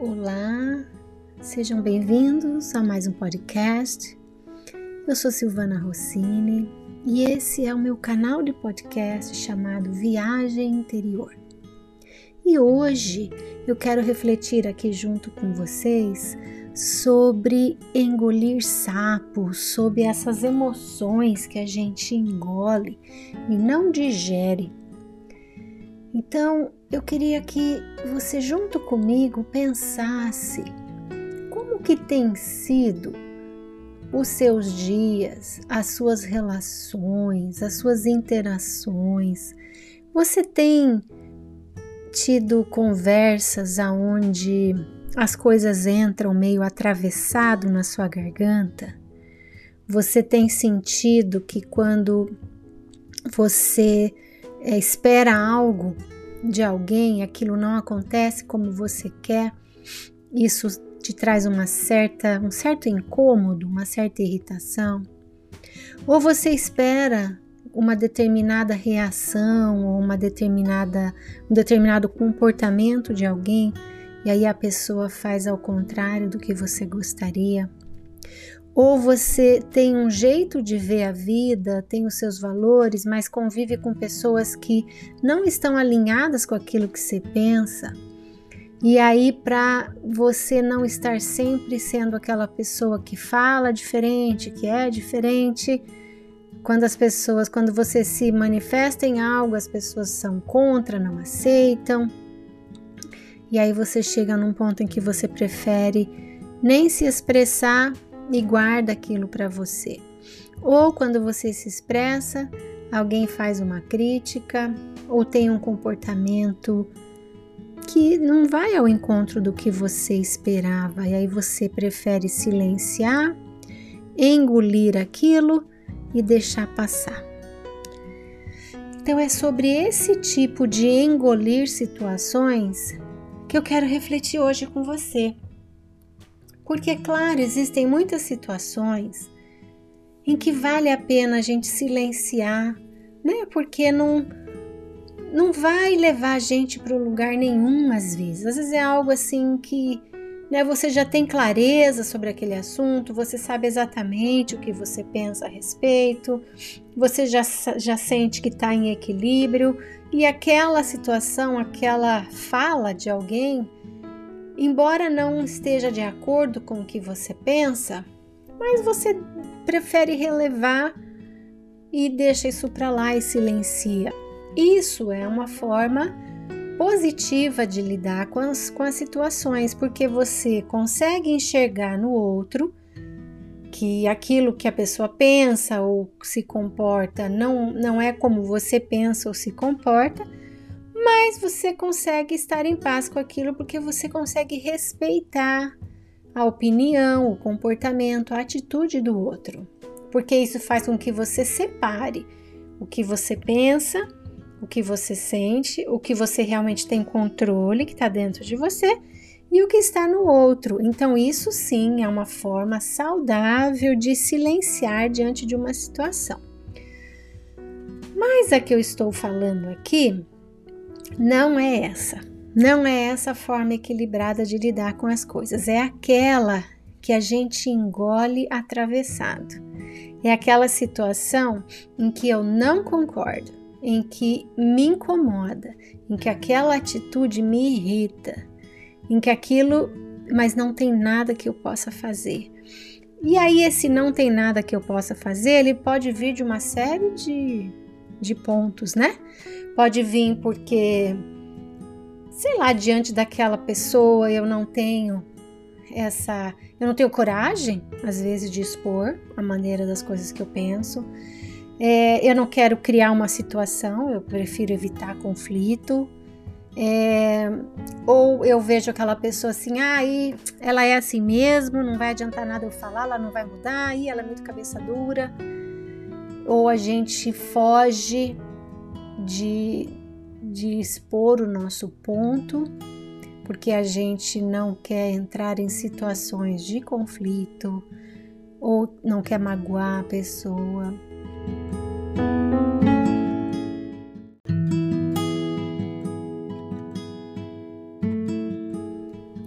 Olá, sejam bem-vindos a mais um podcast. Eu sou Silvana Rossini e esse é o meu canal de podcast chamado Viagem Interior. E hoje eu quero refletir aqui junto com vocês sobre engolir sapos, sobre essas emoções que a gente engole e não digere. Então, eu queria que você junto comigo pensasse como que tem sido os seus dias, as suas relações, as suas interações. Você tem tido conversas aonde as coisas entram meio atravessado na sua garganta? Você tem sentido que quando você é, espera algo de alguém, aquilo não acontece como você quer, isso te traz uma certa, um certo incômodo, uma certa irritação. Ou você espera uma determinada reação ou uma determinada, um determinado comportamento de alguém e aí a pessoa faz ao contrário do que você gostaria. Ou você tem um jeito de ver a vida, tem os seus valores, mas convive com pessoas que não estão alinhadas com aquilo que você pensa. E aí, para você não estar sempre sendo aquela pessoa que fala diferente, que é diferente, quando as pessoas, quando você se manifesta em algo, as pessoas são contra, não aceitam. E aí você chega num ponto em que você prefere nem se expressar e guarda aquilo para você. Ou quando você se expressa, alguém faz uma crítica ou tem um comportamento que não vai ao encontro do que você esperava, e aí você prefere silenciar, engolir aquilo e deixar passar. Então é sobre esse tipo de engolir situações que eu quero refletir hoje com você. Porque, claro, existem muitas situações em que vale a pena a gente silenciar, né? Porque não não vai levar a gente para lugar nenhum às vezes. Às vezes é algo assim que né, você já tem clareza sobre aquele assunto, você sabe exatamente o que você pensa a respeito, você já, já sente que está em equilíbrio e aquela situação, aquela fala de alguém, embora não esteja de acordo com o que você pensa, mas você prefere relevar e deixa isso para lá e silencia. Isso é uma forma positiva de lidar com as, com as situações, porque você consegue enxergar no outro que aquilo que a pessoa pensa ou se comporta não, não é como você pensa ou se comporta, mas você consegue estar em paz com aquilo porque você consegue respeitar a opinião, o comportamento, a atitude do outro. Porque isso faz com que você separe o que você pensa o que você sente, o que você realmente tem controle, que está dentro de você, e o que está no outro. Então, isso sim é uma forma saudável de silenciar diante de uma situação. Mas a que eu estou falando aqui não é essa. Não é essa forma equilibrada de lidar com as coisas. É aquela que a gente engole atravessado. É aquela situação em que eu não concordo, em que me incomoda, em que aquela atitude me irrita, em que aquilo, mas não tem nada que eu possa fazer. E aí, esse não tem nada que eu possa fazer, ele pode vir de uma série de, de pontos, né? Pode vir porque, sei lá, diante daquela pessoa eu não tenho essa. Eu não tenho coragem, às vezes, de expor a maneira das coisas que eu penso. É, eu não quero criar uma situação, eu prefiro evitar conflito. É, ou eu vejo aquela pessoa assim, ah, ela é assim mesmo, não vai adiantar nada eu falar, ela não vai mudar, aí ela é muito cabeça dura. Ou a gente foge de, de expor o nosso ponto, porque a gente não quer entrar em situações de conflito, ou não quer magoar a pessoa.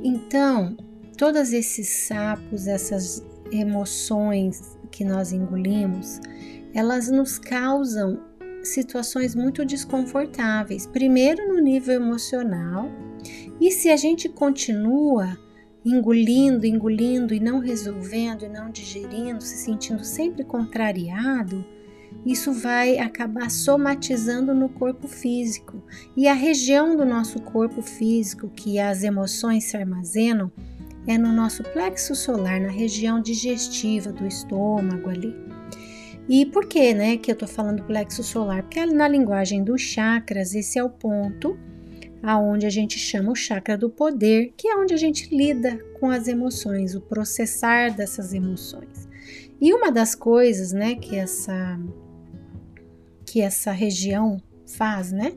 Então, todos esses sapos, essas emoções que nós engolimos, elas nos causam situações muito desconfortáveis. Primeiro, no nível emocional, e se a gente continua engolindo, engolindo e não resolvendo e não digerindo, se sentindo sempre contrariado, isso vai acabar somatizando no corpo físico. E a região do nosso corpo físico que as emoções se armazenam é no nosso plexo solar, na região digestiva do estômago ali. E por que, né, que eu tô falando plexo solar? Porque na linguagem dos chakras, esse é o ponto aonde a gente chama o chakra do poder, que é onde a gente lida com as emoções, o processar dessas emoções. E uma das coisas, né, que essa que essa região faz, né,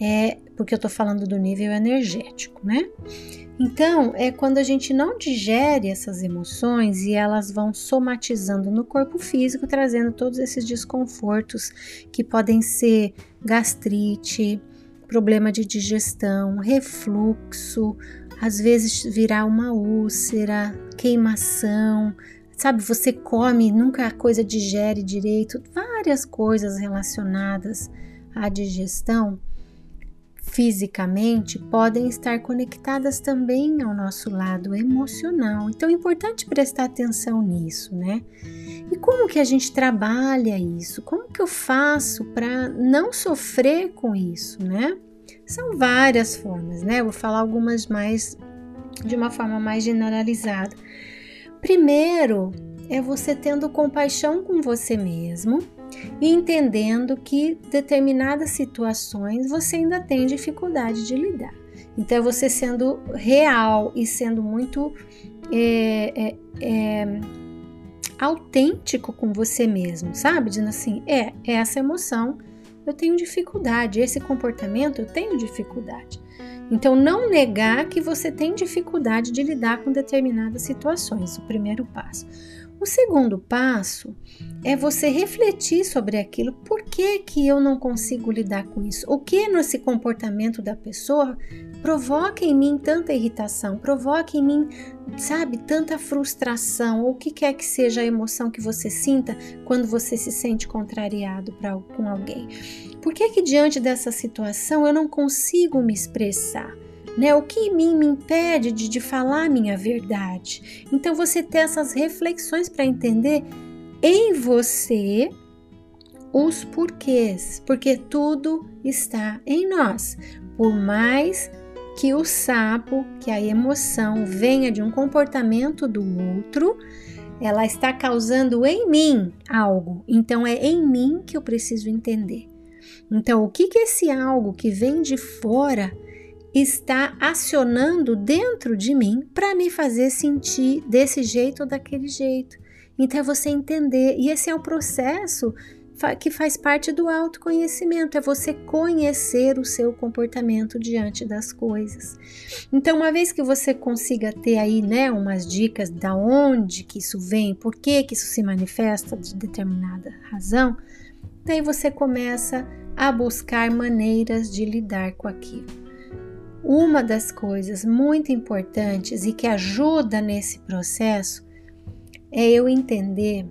é porque eu tô falando do nível energético, né? Então, é quando a gente não digere essas emoções e elas vão somatizando no corpo físico, trazendo todos esses desconfortos que podem ser gastrite, problema de digestão, refluxo, às vezes virar uma úlcera, queimação, sabe? Você come, nunca a coisa digere direito, várias coisas relacionadas à digestão fisicamente podem estar conectadas também ao nosso lado emocional. Então é importante prestar atenção nisso, né? E como que a gente trabalha isso? Como que eu faço para não sofrer com isso, né? São várias formas, né? Vou falar algumas mais de uma forma mais generalizada. Primeiro, é você tendo compaixão com você mesmo e entendendo que determinadas situações você ainda tem dificuldade de lidar. Então, é você sendo real e sendo muito é, é, é, autêntico com você mesmo, sabe? Dizendo assim: é, essa emoção eu tenho dificuldade, esse comportamento eu tenho dificuldade. Então, não negar que você tem dificuldade de lidar com determinadas situações, o primeiro passo. O segundo passo é você refletir sobre aquilo. Por que, que eu não consigo lidar com isso? O que nesse comportamento da pessoa provoca em mim tanta irritação, provoca em mim, sabe, tanta frustração, ou o que quer que seja a emoção que você sinta quando você se sente contrariado pra, com alguém. Por que que diante dessa situação eu não consigo me expressar? Né? O que em mim me impede de, de falar minha verdade? Então você ter essas reflexões para entender em você os porquês, porque tudo está em nós. Por mais que o sapo, que a emoção venha de um comportamento do outro, ela está causando em mim algo. Então é em mim que eu preciso entender. Então, o que que esse algo que vem de fora está acionando dentro de mim para me fazer sentir desse jeito ou daquele jeito. Então é você entender, e esse é o processo que faz parte do autoconhecimento, é você conhecer o seu comportamento diante das coisas. Então, uma vez que você consiga ter aí, né, umas dicas da onde que isso vem, por que que isso se manifesta de determinada razão, daí você começa a buscar maneiras de lidar com aquilo. Uma das coisas muito importantes e que ajuda nesse processo é eu entender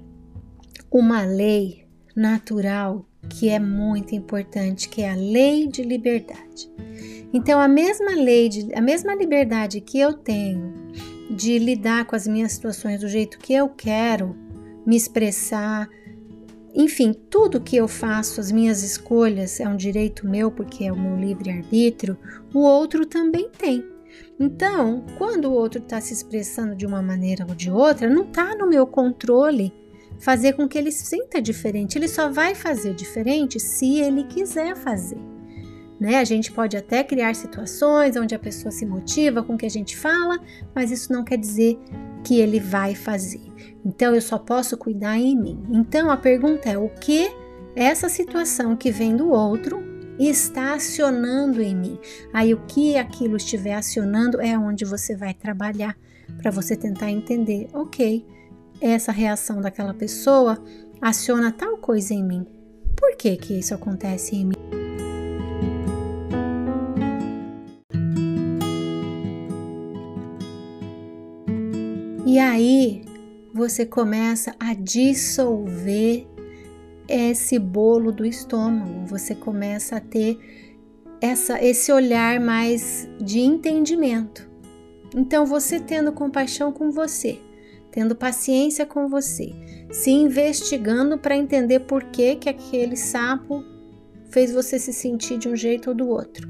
uma lei natural que é muito importante, que é a lei de liberdade. Então, a mesma lei, de, a mesma liberdade que eu tenho de lidar com as minhas situações do jeito que eu quero, me expressar, enfim, tudo que eu faço, as minhas escolhas, é um direito meu porque é o meu livre-arbítrio, o outro também tem. Então, quando o outro está se expressando de uma maneira ou de outra, não está no meu controle fazer com que ele sinta diferente. Ele só vai fazer diferente se ele quiser fazer. Né? A gente pode até criar situações onde a pessoa se motiva com o que a gente fala, mas isso não quer dizer que ele vai fazer. Então eu só posso cuidar em mim. Então a pergunta é: o que essa situação que vem do outro está acionando em mim? Aí o que aquilo estiver acionando é onde você vai trabalhar para você tentar entender, ok, essa reação daquela pessoa aciona tal coisa em mim. Por que que isso acontece em mim? E aí você começa a dissolver esse bolo do estômago, você começa a ter essa, esse olhar mais de entendimento. Então, você tendo compaixão com você, tendo paciência com você, se investigando para entender por que, que aquele sapo fez você se sentir de um jeito ou do outro.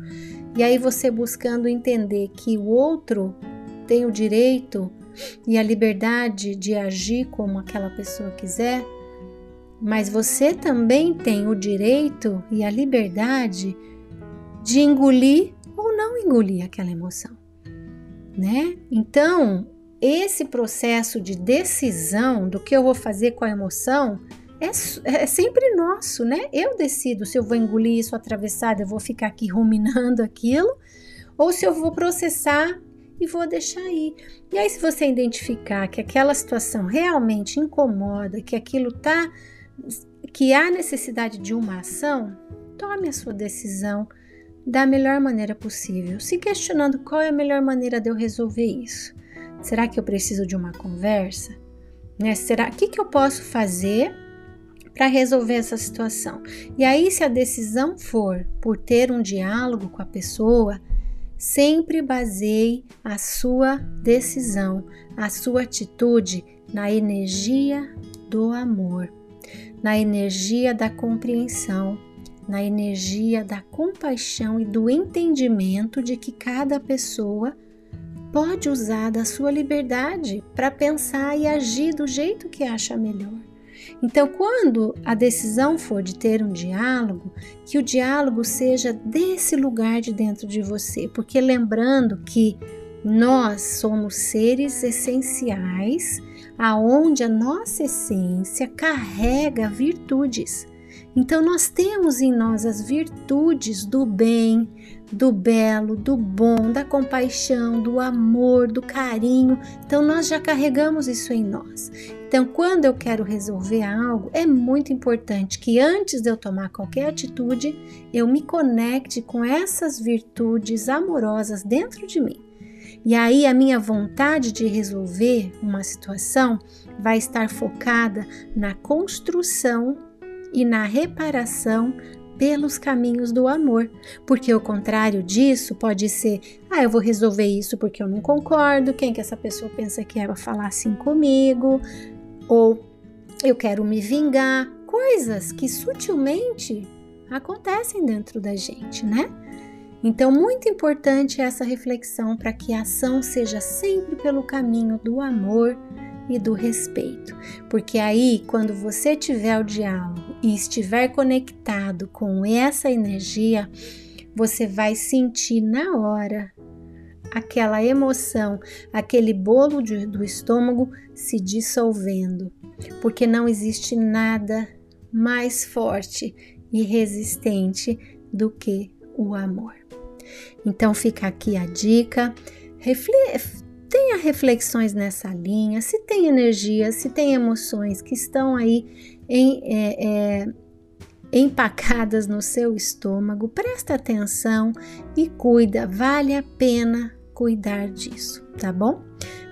E aí você buscando entender que o outro tem o direito e a liberdade de agir como aquela pessoa quiser, mas você também tem o direito e a liberdade de engolir ou não engolir aquela emoção, né? Então, esse processo de decisão do que eu vou fazer com a emoção é, é, sempre nosso, né? Eu decido se eu vou engolir isso atravessado, eu vou ficar aqui ruminando aquilo, ou se eu vou processar e vou deixar ir. E aí, se você identificar que aquela situação realmente incomoda, que aquilo tá, que há necessidade de uma ação, tome a sua decisão da melhor maneira possível, se questionando qual é a melhor maneira de eu resolver isso. Será que eu preciso de uma conversa? Né? Será que que eu posso fazer para resolver essa situação? E aí, se a decisão for por ter um diálogo com a pessoa, Sempre baseie a sua decisão, a sua atitude na energia do amor, na energia da compreensão, na energia da compaixão e do entendimento de que cada pessoa pode usar da sua liberdade para pensar e agir do jeito que acha melhor. Então, quando a decisão for de ter um diálogo, que o diálogo seja desse lugar de dentro de você, porque lembrando que nós somos seres essenciais, aonde a nossa essência carrega virtudes. Então nós temos em nós as virtudes do bem, do belo, do bom, da compaixão, do amor, do carinho. Então nós já carregamos isso em nós. Então, quando eu quero resolver algo, é muito importante que antes de eu tomar qualquer atitude, eu me conecte com essas virtudes amorosas dentro de mim. E aí a minha vontade de resolver uma situação vai estar focada na construção e na reparação pelos caminhos do amor, porque o contrário disso pode ser: ah, eu vou resolver isso porque eu não concordo, quem que essa pessoa pensa que é para falar assim comigo, ou eu quero me vingar, coisas que sutilmente acontecem dentro da gente, né? Então, muito importante essa reflexão para que a ação seja sempre pelo caminho do amor e do respeito. Porque aí, quando você tiver o diálogo e estiver conectado com essa energia, você vai sentir na hora aquela emoção, aquele bolo de, do estômago se dissolvendo, porque não existe nada mais forte e resistente do que o amor. Então fica aqui a dica. Tenha reflexões nessa linha, se tem energia, se tem emoções que estão aí em, é, é, empacadas no seu estômago, presta atenção e cuida, vale a pena cuidar disso, tá bom?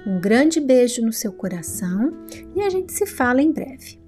Um grande beijo no seu coração e a gente se fala em breve.